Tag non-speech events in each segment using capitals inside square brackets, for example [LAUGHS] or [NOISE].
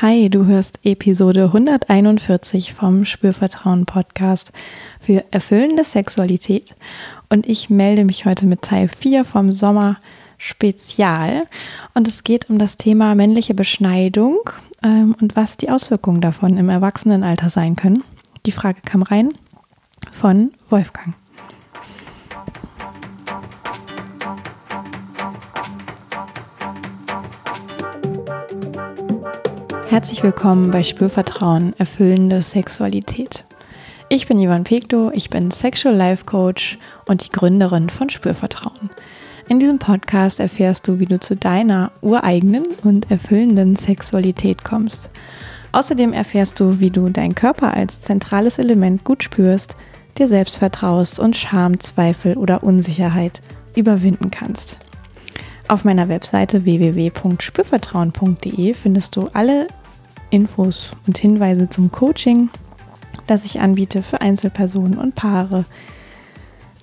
Hi, du hörst Episode 141 vom Spürvertrauen Podcast für erfüllende Sexualität und ich melde mich heute mit Teil 4 vom Sommer Spezial und es geht um das Thema männliche Beschneidung ähm, und was die Auswirkungen davon im Erwachsenenalter sein können. Die Frage kam rein von Wolfgang. Herzlich willkommen bei Spürvertrauen, erfüllende Sexualität. Ich bin Ivan Pekto, ich bin Sexual Life Coach und die Gründerin von Spürvertrauen. In diesem Podcast erfährst du, wie du zu deiner ureigenen und erfüllenden Sexualität kommst. Außerdem erfährst du, wie du deinen Körper als zentrales Element gut spürst, dir selbst vertraust und Scham, Zweifel oder Unsicherheit überwinden kannst. Auf meiner Webseite www.spürvertrauen.de findest du alle Infos und Hinweise zum Coaching, das ich anbiete für Einzelpersonen und Paare.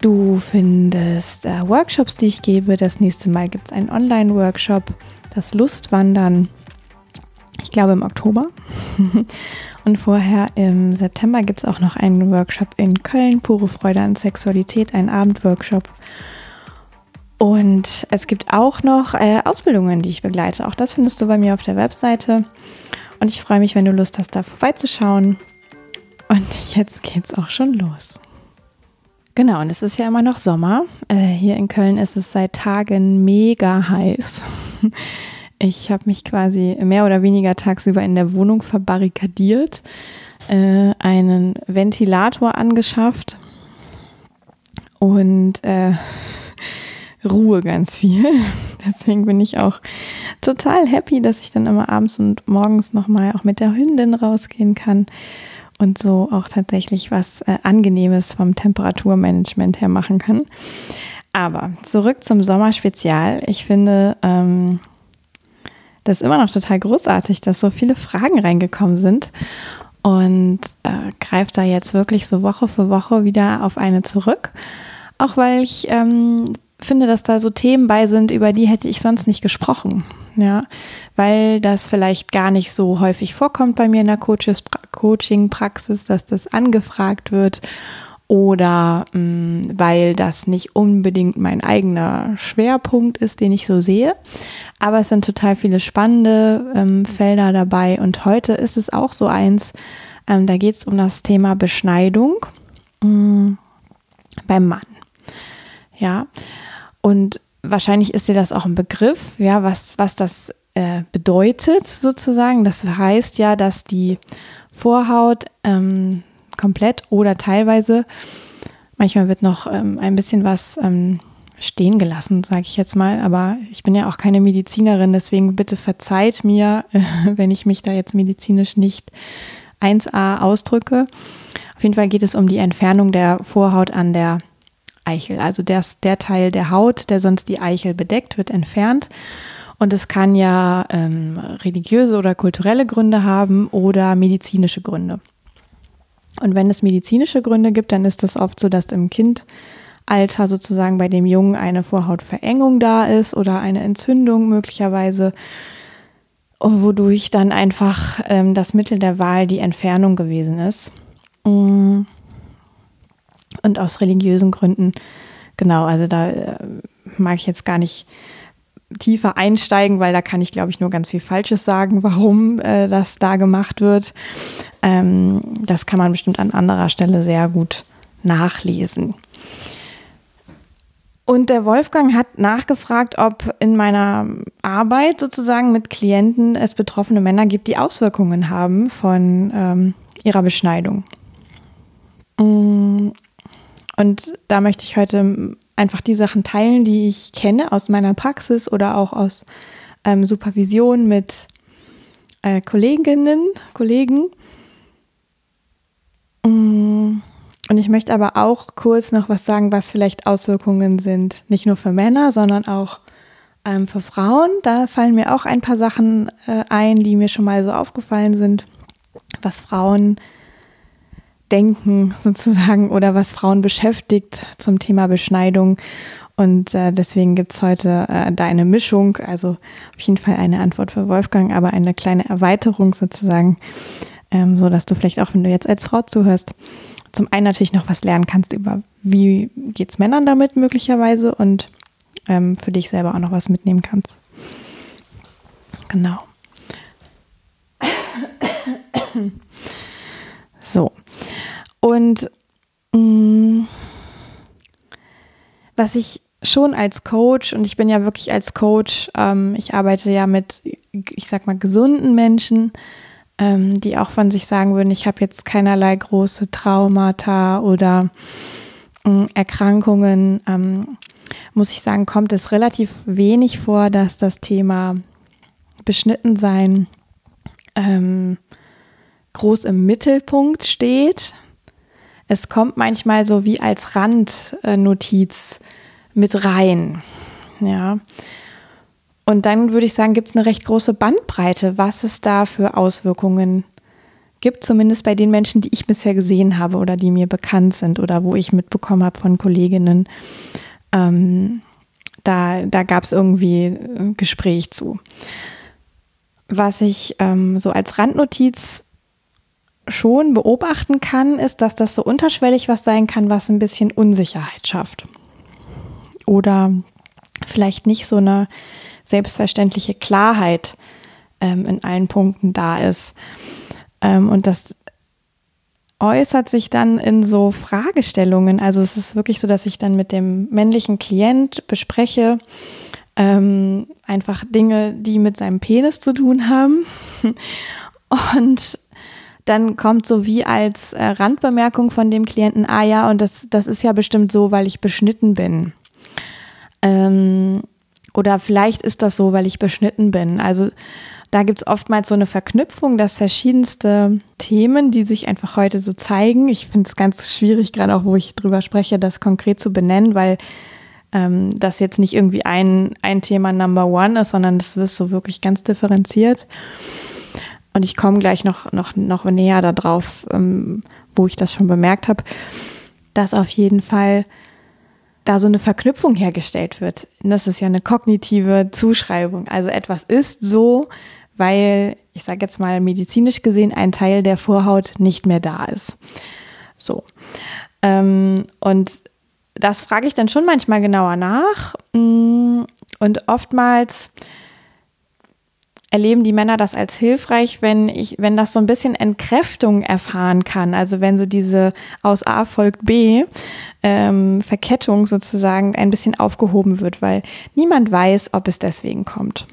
Du findest äh, Workshops, die ich gebe. Das nächste Mal gibt es einen Online-Workshop, das Lustwandern. Ich glaube im Oktober. [LAUGHS] und vorher im September gibt es auch noch einen Workshop in Köln, pure Freude an Sexualität, ein Abendworkshop. Und es gibt auch noch äh, Ausbildungen, die ich begleite. Auch das findest du bei mir auf der Webseite. Und ich freue mich, wenn du Lust hast, da vorbeizuschauen. Und [LAUGHS] jetzt geht's auch schon los. Genau, und es ist ja immer noch Sommer. Äh, hier in Köln ist es seit Tagen mega heiß. [LAUGHS] Ich habe mich quasi mehr oder weniger tagsüber in der Wohnung verbarrikadiert, äh, einen Ventilator angeschafft und äh, Ruhe ganz viel. [LAUGHS] Deswegen bin ich auch total happy, dass ich dann immer abends und morgens nochmal auch mit der Hündin rausgehen kann und so auch tatsächlich was äh, Angenehmes vom Temperaturmanagement her machen kann. Aber zurück zum Sommerspezial. Ich finde ähm, das immer noch total großartig, dass so viele Fragen reingekommen sind und äh, greife da jetzt wirklich so Woche für Woche wieder auf eine zurück. Auch weil ich ähm, finde, dass da so Themen bei sind, über die hätte ich sonst nicht gesprochen. Ja, weil das vielleicht gar nicht so häufig vorkommt bei mir in der Coaching-Praxis, dass das angefragt wird oder mh, mm, weil das nicht unbedingt mein eigener Schwerpunkt ist, den ich so sehe. Aber es sind total viele spannende ähm, Felder dabei und heute ist es auch so eins, ähm, da geht es um das Thema Beschneidung mh, mm, beim Mann. Ja, und wahrscheinlich ist dir das auch ein Begriff, ja, was, was das äh, bedeutet sozusagen. Das heißt ja, dass die Vorhaut ähm, komplett oder teilweise, manchmal wird noch ähm, ein bisschen was ähm, stehen gelassen, sage ich jetzt mal. Aber ich bin ja auch keine Medizinerin, deswegen bitte verzeiht mir, äh, [LAUGHS] wenn ich mich da jetzt medizinisch nicht 1a ausdrücke. Auf jeden Fall geht es um die Entfernung der Vorhaut an der Eichel. Also das, der Teil der Haut, der sonst die Eichel bedeckt, wird entfernt. Und es kann ja ähm, religiöse oder kulturelle Gründe haben oder medizinische Gründe. Und wenn es medizinische Gründe gibt, dann ist das oft so, dass im Kindalter sozusagen bei dem Jungen eine Vorhautverengung da ist oder eine Entzündung möglicherweise, wodurch dann einfach ähm, das Mittel der Wahl die Entfernung gewesen ist. Mm. Und aus religiösen Gründen, genau, also da äh, mag ich jetzt gar nicht tiefer einsteigen, weil da kann ich, glaube ich, nur ganz viel Falsches sagen, [LAUGHS] warum äh, das da gemacht wird. Ähm, das kann man bestimmt an anderer Stelle sehr gut nachlesen. Und der Wolfgang hat nachgefragt, ob in meiner Arbeit sozusagen mit Klienten es betroffene Männer gibt, die Auswirkungen haben von ähm, ihrer Beschneidung. Mm, und da möchte ich heute einfach die Sachen teilen, die ich kenne aus meiner Praxis oder auch aus ähm, Supervision mit äh, Kolleginnen, Kollegen. Mm, und ich möchte aber auch kurz noch was sagen, was vielleicht Auswirkungen sind, nicht nur für Männer, sondern auch ähm, für Frauen. Da fallen mir auch ein paar Sachen äh, ein, die mir schon mal so aufgefallen sind, was Frauen denken sozusagen oder was Frauen beschäftigt zum Thema Beschneidung. Und äh, deswegen gibt es heute äh, da eine Mischung, also auf jeden Fall eine Antwort für Wolfgang, aber eine kleine Erweiterung sozusagen, ähm, so dass du vielleicht auch, wenn du jetzt als Frau zuhörst, zum einen natürlich noch was lernen kannst über, wie geht es Männern damit möglicherweise und ähm, für dich selber auch noch was mitnehmen kannst. Genau. So. Und mh, mm, was ich schon als Coach, und ich bin ja wirklich als Coach, ähm, ich arbeite ja mit, ich sag mal, gesunden Menschen, ähm, die auch von sich sagen würden, ich habe jetzt keinerlei große Traumata oder äh, Erkrankungen, ähm, muss ich sagen, kommt es relativ wenig vor, dass das Thema Beschnittensein ähm, groß im Mittelpunkt steht. Es kommt manchmal so wie als Randnotiz mit rein. Ja. Und dann würde ich sagen, gibt es eine recht große Bandbreite, was es da für Auswirkungen gibt, zumindest bei den Menschen, die ich bisher gesehen habe oder die mir bekannt sind oder wo ich mitbekommen habe von Kolleginnen. Ähm, da da gab es irgendwie ein Gespräch zu. Was ich ähm, so als Randnotiz schon beobachten kann, ist, dass das so unterschwellig was sein kann, was ein bisschen Unsicherheit schafft. Oder vielleicht nicht so eine selbstverständliche Klarheit ähm, in allen Punkten da ist. Ähm, und das äußert sich dann in so Fragestellungen. Also es ist wirklich so, dass ich dann mit dem männlichen Klient bespreche, ähm, einfach Dinge, die mit seinem Penis zu tun haben. [LAUGHS] Und dann kommt so wie als äh, Randbemerkung von dem Klienten, ah ja, und das, das ist ja bestimmt so, weil ich beschnitten bin. Ähm, oder vielleicht ist das so, weil ich beschnitten bin. Also da gibt es oftmals so eine Verknüpfung, dass verschiedenste Themen, die sich einfach heute so zeigen. Ich finde es ganz schwierig, gerade auch wo ich drüber spreche, das konkret zu benennen, weil ähm, das jetzt nicht irgendwie ein, ein Thema Number One ist, sondern das wird so wirklich ganz differenziert. Und ich komme gleich noch, noch, noch näher darauf, ähm, wo ich das schon bemerkt habe, dass auf jeden Fall da so eine Verknüpfung hergestellt wird. Und das ist ja eine kognitive Zuschreibung. Also etwas ist so, weil, ich sage jetzt mal medizinisch gesehen, ein Teil der Vorhaut nicht mehr da ist. So. Ähm, und das frage ich dann schon manchmal genauer nach. Mm, und oftmals erleben die Männer das als hilfreich, wenn ich, wenn das so ein bisschen Entkräftung erfahren kann. Also wenn so diese aus A folgt B ähm, Verkettung sozusagen ein bisschen aufgehoben wird, weil niemand weiß, ob es deswegen kommt.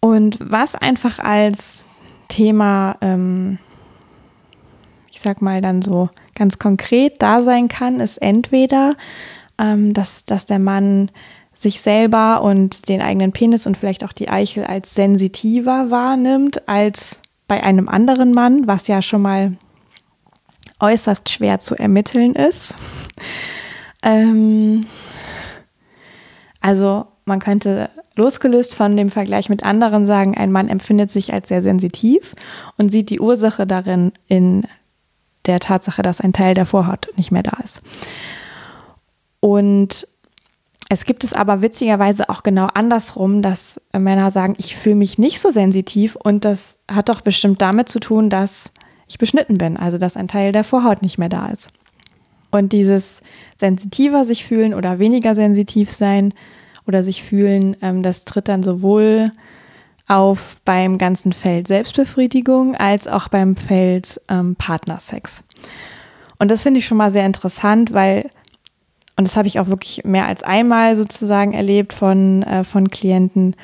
Und was einfach als Thema, ähm, ich sag mal dann so ganz konkret da sein kann, ist entweder, ähm, dass, dass der Mann sich selber und den eigenen Penis und vielleicht auch die Eichel als sensitiver wahrnimmt als bei einem anderen Mann, was ja schon mal äußerst schwer zu ermitteln ist. Ähm also man könnte losgelöst von dem Vergleich mit anderen sagen, ein Mann empfindet sich als sehr sensitiv und sieht die Ursache darin in der Tatsache, dass ein Teil der Vorhaut nicht mehr da ist. Und es gibt es aber witzigerweise auch genau andersrum, dass Männer sagen, ich fühle mich nicht so sensitiv und das hat doch bestimmt damit zu tun, dass ich beschnitten bin, also dass ein Teil der Vorhaut nicht mehr da ist. Und dieses sensitiver sich fühlen oder weniger sensitiv sein oder sich fühlen, ähm, das tritt dann sowohl auf beim ganzen Feld Selbstbefriedigung als auch beim Feld ähm, Partnersex. Und das finde ich schon mal sehr interessant, weil und das habe ich auch wirklich mehr als einmal sozusagen erlebt von, äh, von Klienten,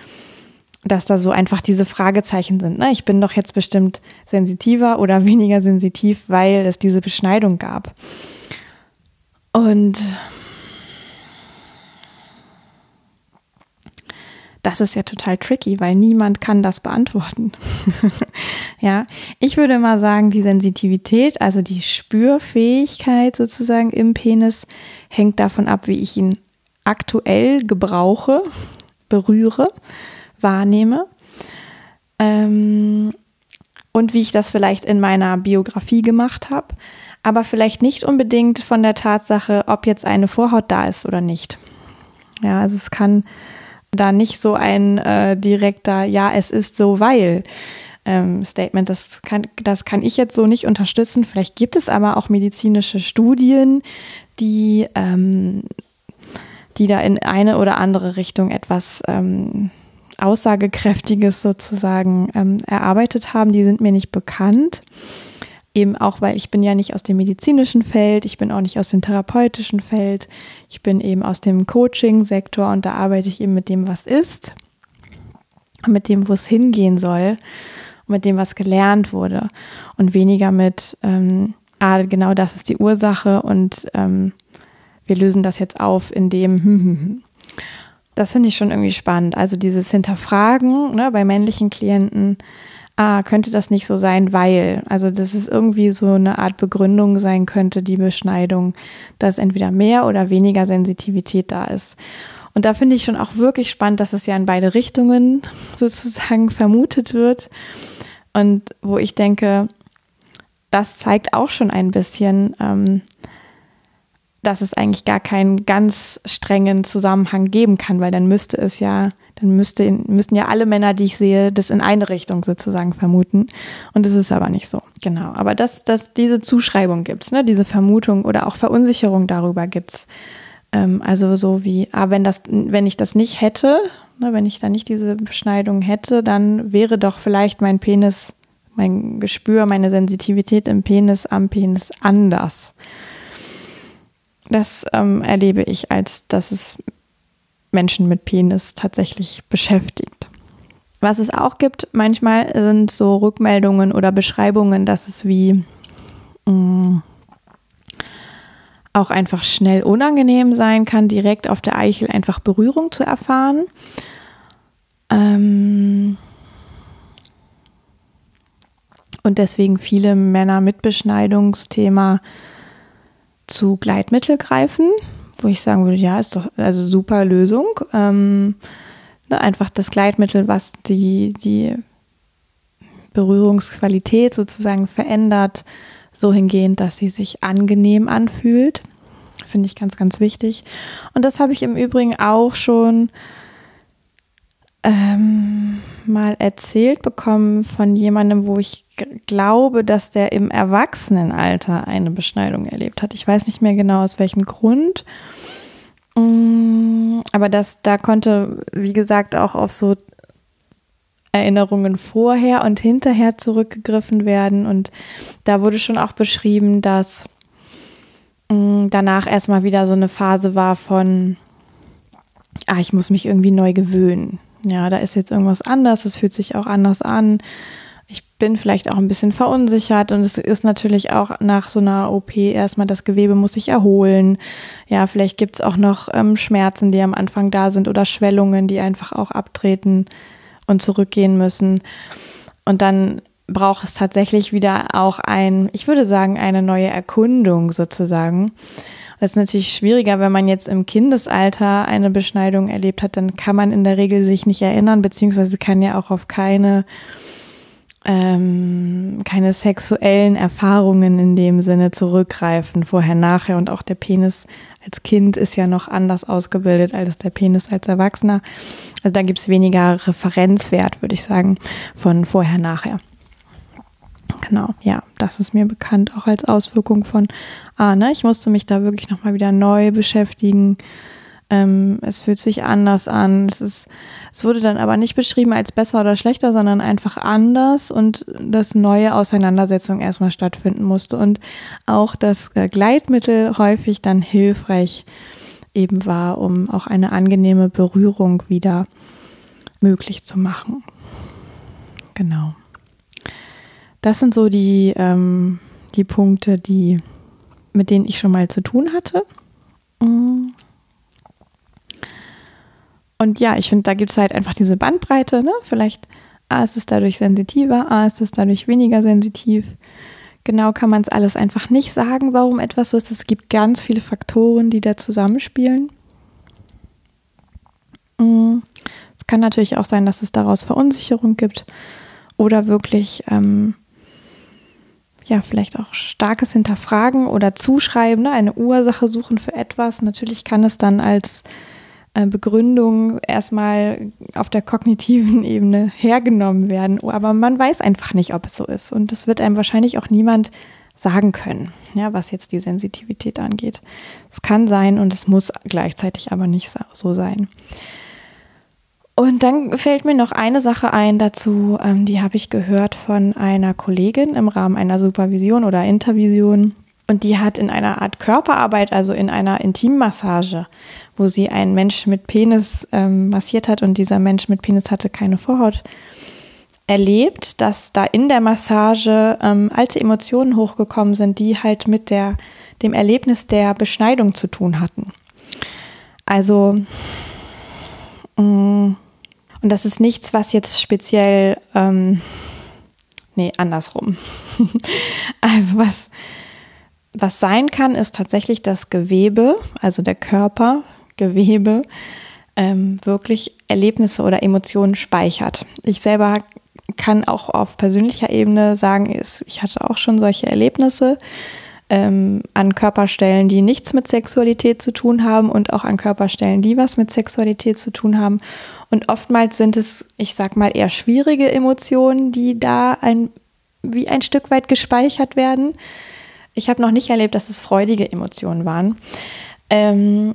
dass da so einfach diese Fragezeichen sind. Ne? Ich bin doch jetzt bestimmt sensitiver oder [LAUGHS] weniger sensitiv, weil es diese Beschneidung gab. Und das ist ja total tricky, weil niemand kann das beantworten. [LAUGHS] ja, ich würde mal sagen, die Sensitivität, also die Spürfähigkeit sozusagen im Penis, hängt davon ab, wie ich ihn aktuell gebrauche, berühre, wahrnehme. Ähm, und wie ich das vielleicht in meiner Biografie gemacht habe. aber vielleicht nicht unbedingt von der Tatsache, ob jetzt eine Vorhaut da ist oder nicht. Ja, also es kann da nicht so ein äh, direkter, ja, es ist so, weil ähm, Statement, das kann, das kann ich jetzt so nicht unterstützen. Vielleicht gibt es aber auch medizinische Studien, die, ähm, die da in eine oder andere Richtung etwas ähm, Aussagekräftiges sozusagen ähm, erarbeitet haben. Die sind mir nicht bekannt eben auch, weil ich bin ja nicht aus dem medizinischen Feld, ich bin auch nicht aus dem therapeutischen Feld, ich bin eben aus dem Coaching-Sektor und da arbeite ich eben mit dem, was ist, mit dem, wo es hingehen soll mit dem, was gelernt wurde. Und weniger mit, ähm, ah, genau das ist die Ursache und ähm, wir lösen das jetzt auf, indem, das finde ich schon irgendwie spannend. Also dieses Hinterfragen ne, bei männlichen Klienten, ah, könnte das nicht so sein, weil, also dass es irgendwie so eine Art Begründung sein könnte, die Beschneidung, dass entweder mehr oder weniger Sensitivität da ist. Und da finde ich schon auch wirklich spannend, dass es ja in beide Richtungen [LAUGHS] sozusagen vermutet wird. Und wo ich denke, das zeigt auch schon ein bisschen, ähm, dass es eigentlich gar keinen ganz strengen Zusammenhang geben kann, weil dann müsste es ja dann müsste, müssten ja alle Männer, die ich sehe, das in eine Richtung sozusagen vermuten. Und das ist aber nicht so. Genau. Aber dass, dass diese Zuschreibung gibt es, ne? diese Vermutung oder auch Verunsicherung darüber gibt es. Ähm, also so wie, ah, wenn, das, wenn ich das nicht hätte, ne, wenn ich da nicht diese Beschneidung hätte, dann wäre doch vielleicht mein Penis, mein Gespür, meine Sensitivität im Penis am Penis anders. Das ähm, erlebe ich als, dass es Menschen mit Penis tatsächlich beschäftigt. Was es auch gibt, manchmal sind so Rückmeldungen oder Beschreibungen, dass es wie mh, mm, auch einfach schnell unangenehm sein kann, direkt auf der Eichel einfach Berührung zu erfahren. Ähm und deswegen viele Männer mit Beschneidungsthema zu Gleitmittel greifen wo ich sagen würde, ja, ist doch also super Lösung. Ähm, ne, einfach das Gleitmittel, was die, die Berührungsqualität sozusagen verändert, so hingehend, dass sie sich angenehm anfühlt. Finde ich ganz, ganz wichtig. Und das habe ich im Übrigen auch schon ähm, mal erzählt bekommen von jemandem, wo ich glaube, dass der im Erwachsenenalter eine Beschneidung erlebt hat. Ich weiß nicht mehr genau aus welchem Grund. Mm, aber das, da konnte, wie gesagt, auch auf so Erinnerungen vorher und hinterher zurückgegriffen werden. Und da wurde schon auch beschrieben, dass mm, danach erstmal wieder so eine Phase war von, ah, ich muss mich irgendwie neu gewöhnen. Ja, da ist jetzt irgendwas anders, es fühlt sich auch anders an ich bin vielleicht auch ein bisschen verunsichert und es ist natürlich auch nach so einer OP erstmal das Gewebe muss sich erholen. Ja, vielleicht gibt es auch noch ähm, Schmerzen, die am Anfang da sind oder Schwellungen, die einfach auch abtreten und zurückgehen müssen. Und dann braucht es tatsächlich wieder auch ein, ich würde sagen, eine neue Erkundung sozusagen. Das ist natürlich schwieriger, wenn man jetzt im Kindesalter eine Beschneidung erlebt hat, dann kann man in der Regel sich nicht erinnern, beziehungsweise kann ja auch auf keine ähm, keine sexuellen Erfahrungen in dem Sinne zurückgreifen, vorher, nachher. Und auch der Penis als Kind ist ja noch anders ausgebildet als der Penis als Erwachsener. Also da gibt es weniger Referenzwert, würde ich sagen, von vorher, nachher. Genau, ja, das ist mir bekannt, auch als Auswirkung von, ah, ne, ich musste mich da wirklich nochmal wieder neu beschäftigen ähm, es fühlt sich anders an. Es, ist, es wurde dann aber nicht beschrieben als besser oder schlechter, sondern einfach anders und dass neue Auseinandersetzung erstmal stattfinden musste und auch das Gleitmittel häufig dann hilfreich eben war, um auch eine angenehme Berührung wieder möglich zu machen. Genau. Das sind so die, ähm, die Punkte, die, mit denen ich schon mal zu tun hatte. Und ja, ich finde, da gibt es halt einfach diese Bandbreite. Ne? Vielleicht, A, ist es dadurch sensitiver, A, ist es dadurch weniger sensitiv. Genau kann man es alles einfach nicht sagen, warum etwas so ist. Es gibt ganz viele Faktoren, die da zusammenspielen. Mm, es kann natürlich auch sein, dass es daraus Verunsicherung gibt oder wirklich ähm, ja, vielleicht auch starkes Hinterfragen oder Zuschreiben, ne? eine Ursache suchen für etwas. Natürlich kann es dann als äh, Begründung erstmal auf der kognitiven [LAUGHS] Ebene hergenommen werden, aber man weiß einfach nicht, ob es so ist. Und das wird einem wahrscheinlich auch niemand sagen können, ja, was jetzt die Sensitivität angeht. Es kann sein und es muss gleichzeitig aber nicht so sein. Und dann fällt mir noch eine Sache ein dazu, ähm, die habe ich gehört von einer Kollegin im Rahmen einer Supervision oder Intervision. Und die hat in einer Art Körperarbeit, also in einer Intimmassage, wo sie einen Mensch mit Penis ähm, massiert hat und dieser Mensch mit Penis hatte keine Vorhaut, erlebt, dass da in der Massage ähm, alte Emotionen hochgekommen sind, die halt mit der, dem Erlebnis der Beschneidung zu tun hatten. Also, mh, mm, und das ist nichts, was jetzt speziell, ähm, nee, andersrum. [LAUGHS] also was, was sein kann, ist tatsächlich das Gewebe, also der Körper, Gewebe, ähm, wirklich Erlebnisse oder Emotionen speichert. Ich selber kann auch auf persönlicher Ebene sagen, ich hatte auch schon solche Erlebnisse ähm, an Körperstellen, die nichts mit Sexualität zu tun haben und auch an Körperstellen, die was mit Sexualität zu tun haben. Und oftmals sind es, ich sag mal, eher schwierige Emotionen, die da ein, wie ein Stück weit gespeichert werden. Ich habe noch nicht erlebt, dass es freudige Emotionen waren. Ähm,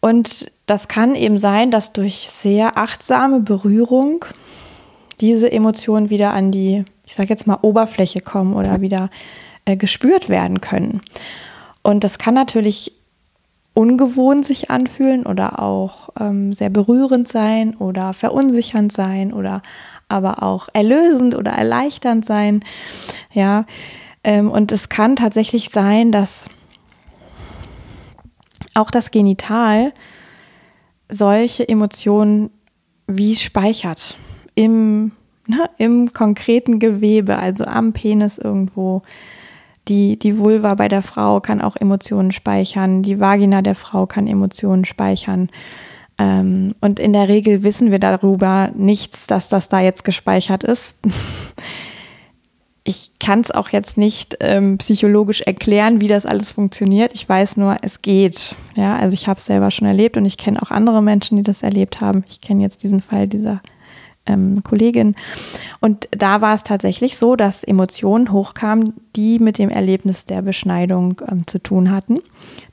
und das kann eben sein, dass durch sehr achtsame Berührung diese Emotionen wieder an die, ich sage jetzt mal, Oberfläche kommen oder wieder äh, gespürt werden können. Und das kann natürlich ungewohnt sich anfühlen oder auch ähm, sehr berührend sein oder verunsichernd sein oder aber auch erlösend oder erleichternd sein. Ja, ähm, und es kann tatsächlich sein, dass auch das Genital solche Emotionen wie speichert im, ne, im konkreten Gewebe, also am Penis irgendwo die, die Vulva bei der Frau kann auch Emotionen speichern, die Vagina der Frau kann Emotionen speichern. Ähm, und in der Regel wissen wir darüber nichts, dass das da jetzt gespeichert ist. ich kann es auch jetzt nicht ähm, psychologisch erklären, wie das alles funktioniert. Ich weiß nur, es geht. Ja, also ich habe es selber schon erlebt und ich kenne auch andere Menschen, die das erlebt haben. Ich kenne jetzt diesen Fall dieser ähm, Kollegin. Und da war es tatsächlich so, dass Emotionen hochkamen, die mit dem Erlebnis der Beschneidung ähm, zu tun hatten,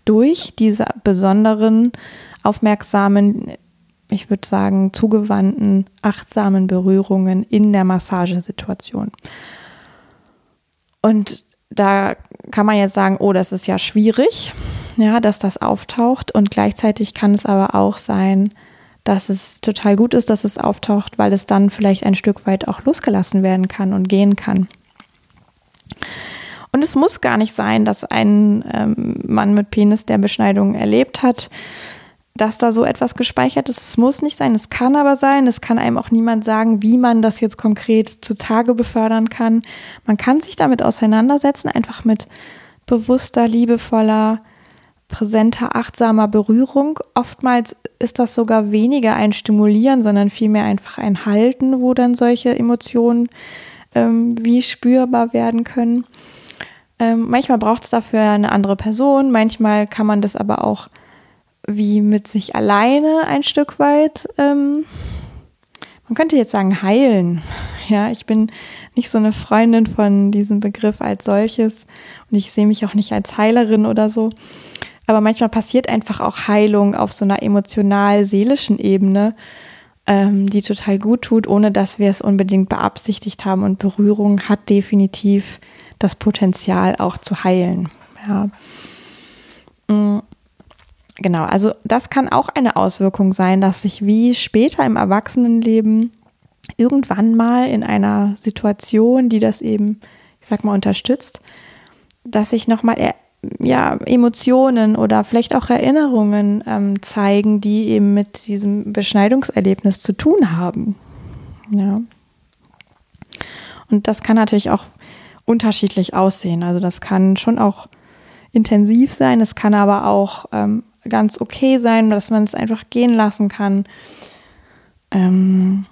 durch diese besonderen, aufmerksamen, ich würde sagen, zugewandten, achtsamen Berührungen in der Massagesituation. Und da kann man jetzt sagen, oh, das ist ja schwierig, ja, dass das auftaucht. Und gleichzeitig kann es aber auch sein, dass es total gut ist, dass es auftaucht, weil es dann vielleicht ein Stück weit auch losgelassen werden kann und gehen kann. Und es muss gar nicht sein, dass ein ähm, Mann mit Penis der Beschneidung erlebt hat, dass da so etwas gespeichert ist. Es muss nicht sein, es kann aber sein. Es kann einem auch niemand sagen, wie man das jetzt konkret zutage befördern kann. Man kann sich damit auseinandersetzen, einfach mit bewusster, liebevoller, präsenter, achtsamer Berührung. Oftmals ist das sogar weniger ein Stimulieren, sondern vielmehr einfach ein Halten, wo dann solche Emotionen ähm, wie spürbar werden können. Ähm, manchmal braucht es dafür eine andere Person, manchmal kann man das aber auch wie mit sich alleine ein Stück weit, ähm, man könnte jetzt sagen, heilen. [LAUGHS] Ja, ich bin nicht so eine Freundin von diesem Begriff als solches und ich sehe mich auch nicht als Heilerin oder so. Aber manchmal passiert einfach auch Heilung auf so einer emotional-seelischen Ebene, ähm, die total gut tut, ohne dass wir es unbedingt beabsichtigt haben. Und Berührung hat definitiv das Potenzial auch zu heilen. Ja. Mm, genau, also das kann auch eine Auswirkung sein, dass sich wie später im Erwachsenenleben irgendwann mal in einer Situation, die das eben, ich sag mal, unterstützt, dass ich nochmal ja, Emotionen oder vielleicht auch Erinnerungen ähm, zeigen, die eben mit diesem Beschneidungserlebnis zu tun haben. Ja. Und das kann natürlich auch unterschiedlich aussehen. Also das kann schon auch intensiv sein, es kann aber auch ähm, ganz okay sein, dass man es einfach gehen lassen kann. Ähm,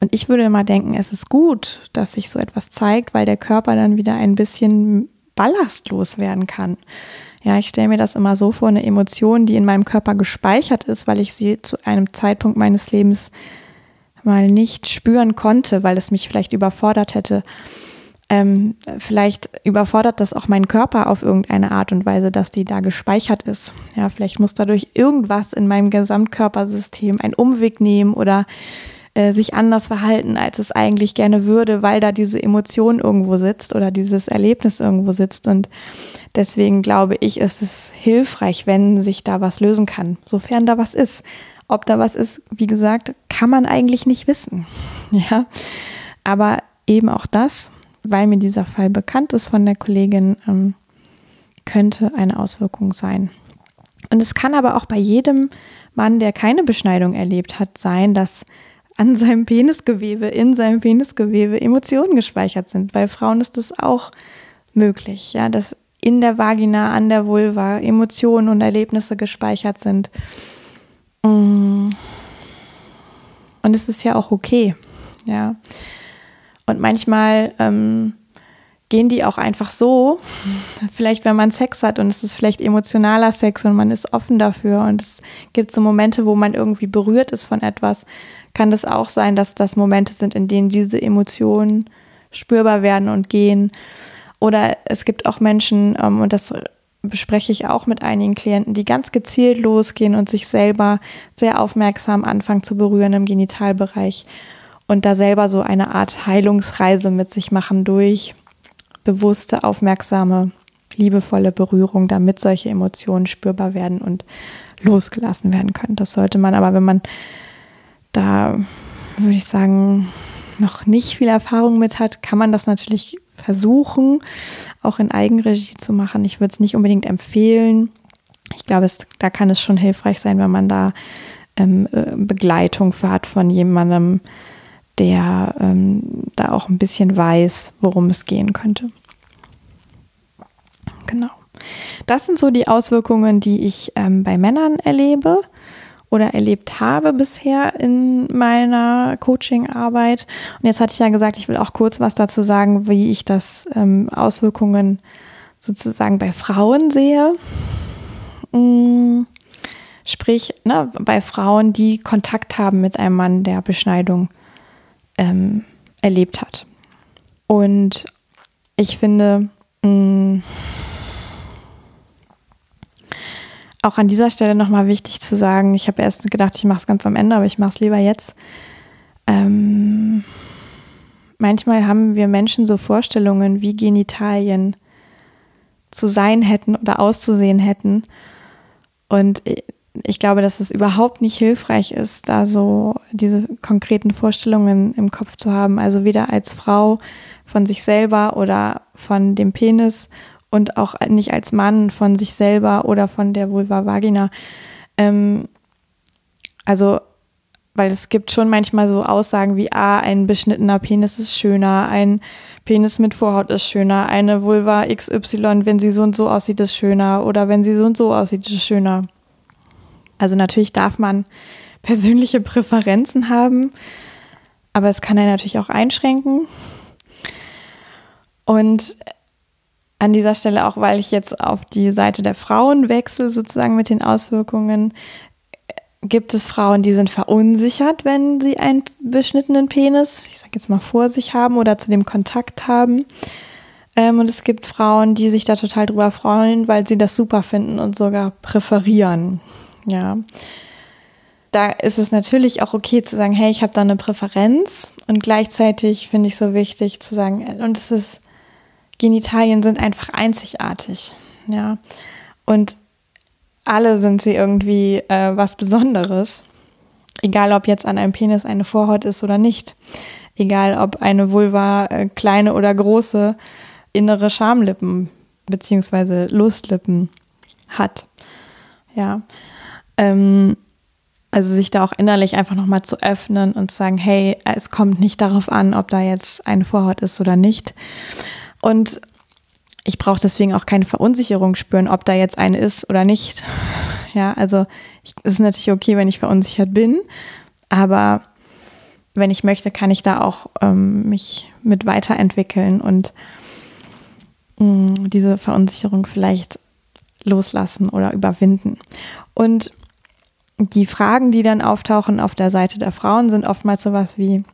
Und ich würde immer denken, es ist gut, dass sich so etwas zeigt, weil der Körper dann wieder ein bisschen ballastlos werden kann. Ja, ich stelle mir das immer so vor, eine Emotion, die in meinem Körper gespeichert ist, weil ich sie zu einem Zeitpunkt meines Lebens mal nicht spüren konnte, weil es mich vielleicht überfordert hätte. Ähm, vielleicht überfordert das auch meinen Körper auf irgendeine Art und Weise, dass die da gespeichert ist. Ja, vielleicht muss dadurch irgendwas in meinem Gesamtkörpersystem einen Umweg nehmen oder äh, sich anders verhalten, als es eigentlich gerne würde, weil da diese Emotion irgendwo sitzt oder dieses Erlebnis irgendwo sitzt. Und deswegen glaube ich, ist es hilfreich, wenn sich da was lösen kann, sofern da was ist. Ob da was ist, wie gesagt, kann man eigentlich nicht wissen. [LAUGHS] Ja, aber eben auch das, weil mir dieser Fall bekannt ist von der Kollegin, ähm, könnte eine Auswirkung sein. Und es kann aber auch bei jedem Mann, der keine Beschneidung erlebt hat, sein, dass an seinem Penisgewebe, in seinem Penisgewebe Emotionen gespeichert sind. Bei Frauen ist das auch möglich, ja, dass in der Vagina, an der Vulva Emotionen und Erlebnisse gespeichert sind. Mm. Und es ist ja auch okay, ja. Und manchmal ähm, gehen die auch einfach so, vielleicht wenn man Sex hat und es ist vielleicht emotionaler Sex und man ist offen dafür und es gibt so Momente, wo man irgendwie berührt ist von etwas, kann das auch sein, dass das Momente sind, in denen diese Emotionen spürbar werden und gehen. Oder es gibt auch Menschen, ähm, und das bespreche ich auch mit einigen Klienten, die ganz gezielt losgehen und sich selber sehr aufmerksam anfangen zu berühren im Genitalbereich und da selber so eine Art Heilungsreise mit sich machen durch bewusste, aufmerksame, liebevolle Berührung, damit solche Emotionen spürbar werden und losgelassen werden können. Das sollte man aber, wenn man da, würde ich sagen, noch nicht viel Erfahrung mit hat, kann man das natürlich versuchen, auch in Eigenregie zu machen. Ich würde es nicht unbedingt empfehlen. Ich glaube, es, da kann es schon hilfreich sein, wenn man da ähm, äh, Begleitung für hat von jemandem, der ähm, da auch ein bisschen weiß, worum es gehen könnte. Genau. Das sind so die Auswirkungen, die ich ähm, bei Männern erlebe oder erlebt habe bisher in meiner Coaching-Arbeit. Und jetzt hatte ich ja gesagt, ich will auch kurz was dazu sagen, wie ich das ähm, Auswirkungen sozusagen bei Frauen sehe. Mm, sprich, ne, bei Frauen, die Kontakt haben mit einem Mann, der Beschneidung ähm, erlebt hat. Und ich finde, mh, mm, auch an dieser Stelle nochmal wichtig zu sagen, ich habe erst gedacht, ich mache es ganz am Ende, aber ich mache es lieber jetzt. Ähm, manchmal haben wir Menschen so Vorstellungen, wie Genitalien zu sein hätten oder auszusehen hätten. Und ich glaube, dass es überhaupt nicht hilfreich ist, da so diese konkreten Vorstellungen im Kopf zu haben. Also weder als Frau von sich selber oder von dem Penis und auch nicht als Mann von sich selber oder von der Vulva Vagina. Ähm, also, weil es gibt schon manchmal so Aussagen wie, ah, ein beschnittener Penis ist schöner, ein Penis mit Vorhaut ist schöner, eine Vulva XY, wenn sie so und so aussieht, ist schöner oder wenn sie so und so aussieht, ist schöner. Also natürlich darf man [LAUGHS] persönliche Präferenzen haben, aber es kann er natürlich auch einschränken. Und an dieser Stelle auch, weil ich jetzt auf die Seite der Frauen wechsle, sozusagen mit den Auswirkungen, gibt es Frauen, die sind verunsichert, wenn sie einen beschnittenen Penis, ich sage jetzt mal, vor sich haben oder zu dem Kontakt haben. Ähm, und es gibt Frauen, die sich da total drüber freuen, weil sie das super finden und sogar präferieren. Ja. Da ist es natürlich auch okay zu sagen, hey, ich habe da eine Präferenz und gleichzeitig finde ich so wichtig zu sagen, und es ist Genitalien sind einfach einzigartig, ja. Und alle sind sie irgendwie äh, was Besonderes. Egal, ob jetzt an einem Penis eine Vorhaut ist oder nicht. Egal, ob eine Vulva äh, kleine oder große innere Schamlippen bzw. Lustlippen hat. Ja. Ähm, also sich da auch innerlich einfach nochmal zu öffnen und zu sagen, hey, es kommt nicht darauf an, ob da jetzt eine Vorhaut ist oder nicht. Und ich brauche deswegen auch keine Verunsicherung spüren, ob da jetzt eine ist oder nicht. Ja, also ich, es ist natürlich okay, wenn ich verunsichert bin, aber wenn ich möchte, kann ich da auch ähm, mich mit weiterentwickeln und mh, mm, diese Verunsicherung vielleicht loslassen oder überwinden. Und die Fragen, die dann auftauchen auf der Seite der Frauen, sind oftmals sowas wie,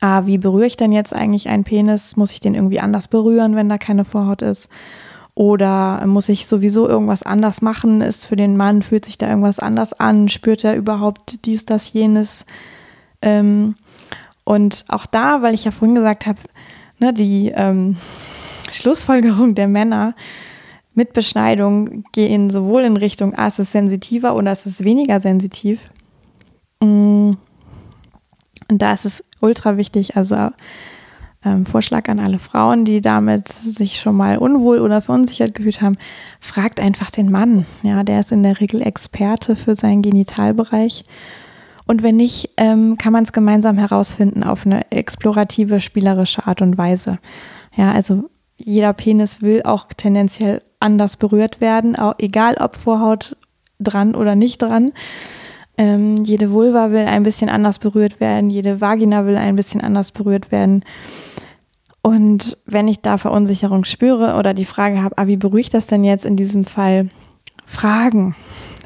ah, wie berühre ich denn jetzt eigentlich einen Penis? Muss ich den irgendwie anders berühren, wenn da keine Vorhaut ist? Oder muss ich sowieso irgendwas anders machen? Ist für den Mann, fühlt sich da irgendwas anders an? Spürt er überhaupt dies, das, jenes? Ähm, und auch da, weil ich ja vorhin gesagt habe, ne, die ähm, [LAUGHS] Schlussfolgerung der Männer mit Beschneidung gehen sowohl in Richtung, ah, es ist sensitiver oder es ist weniger sensitiv. Mm. Und da ist es ultra wichtig, also ähm, Vorschlag an alle Frauen, die damit sich schon mal unwohl oder verunsichert gefühlt haben, fragt einfach den Mann. Ja, der ist in der Regel Experte für seinen Genitalbereich. Und wenn nicht, ähm, kann man es gemeinsam herausfinden auf eine explorative, spielerische Art und Weise. Ja, also jeder Penis will auch tendenziell anders berührt werden, egal ob Vorhaut dran oder nicht dran. Ähm, jede Vulva will ein bisschen anders berührt werden, jede Vagina will ein bisschen anders berührt werden. Und wenn ich da Verunsicherung spüre oder die Frage habe, ah, wie beruhigt das denn jetzt in diesem Fall? Fragen,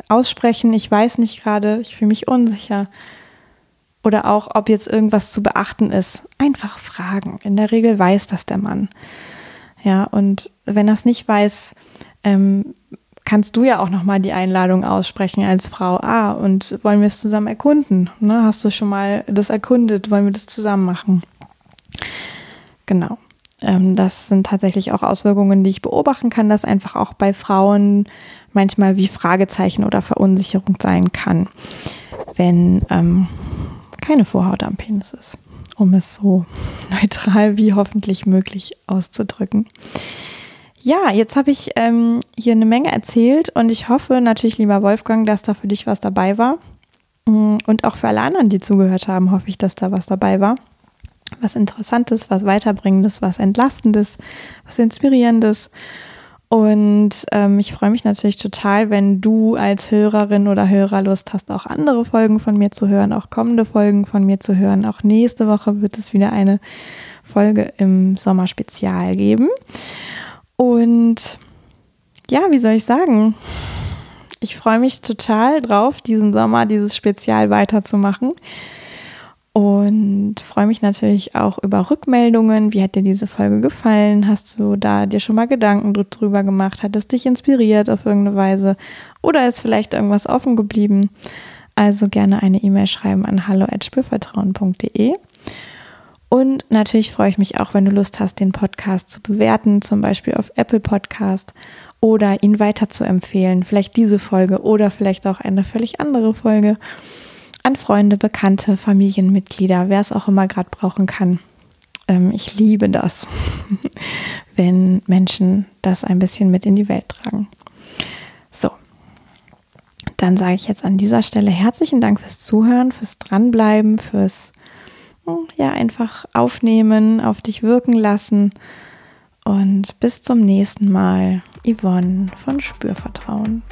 aussprechen, ich weiß nicht gerade, ich fühle mich unsicher. Oder auch, ob jetzt irgendwas zu beachten ist. Einfach fragen. In der Regel weiß das der Mann. Ja, und wenn er es nicht weiß, ähm, kannst du ja auch nochmal die Einladung aussprechen als Frau. Ah, und wollen wir es zusammen erkunden? Ne? Hast du schon mal das erkundet? Wollen wir das zusammen machen? Genau. Ähm, das sind tatsächlich auch Auswirkungen, die ich beobachten kann, dass einfach auch bei Frauen manchmal wie Fragezeichen oder Verunsicherung sein kann, wenn ähm, keine Vorhaut am Penis ist um es so [LAUGHS] neutral wie hoffentlich möglich auszudrücken. Ja, jetzt habe ich ähm, hier eine Menge erzählt und ich hoffe natürlich, lieber Wolfgang, dass da für dich was dabei war. Mm, und auch für alle anderen, die zugehört haben, hoffe ich, dass da was dabei war. Was Interessantes, was Weiterbringendes, was Entlastendes, was Inspirierendes. Und ähm, ich freue mich natürlich total, wenn du als Hörerin oder Hörer Lust hast, auch andere Folgen von mir zu hören, auch kommende Folgen von mir zu hören. Auch nächste Woche wird es wieder eine Folge im Sommerspezial geben. Und ja, wie soll ich sagen? Ich freue mich total drauf, diesen Sommer dieses Spezial weiterzumachen. Und freue mich natürlich auch über Rückmeldungen. Wie hat dir diese Folge gefallen? Hast du da dir schon mal Gedanken drüber gemacht? Hat es dich inspiriert auf irgendeine Weise? Oder ist vielleicht irgendwas offen geblieben? Also gerne eine E-Mail schreiben an hallo@spürvertrauen.de. Und natürlich freue ich mich auch, wenn du Lust hast, den Podcast zu bewerten, zum Beispiel auf Apple Podcast oder ihn weiter zu empfehlen. Vielleicht diese Folge oder vielleicht auch eine völlig andere Folge an Freunde, Bekannte, Familienmitglieder, wer es auch immer gerade brauchen kann. Ähm, ich liebe das, [LAUGHS] wenn Menschen das ein bisschen mit in die Welt tragen. So, dann sage ich jetzt an dieser Stelle herzlichen Dank fürs Zuhören, fürs Dranbleiben, fürs ja einfach aufnehmen, auf dich wirken lassen. Und bis zum nächsten Mal, Yvonne von Spürvertrauen.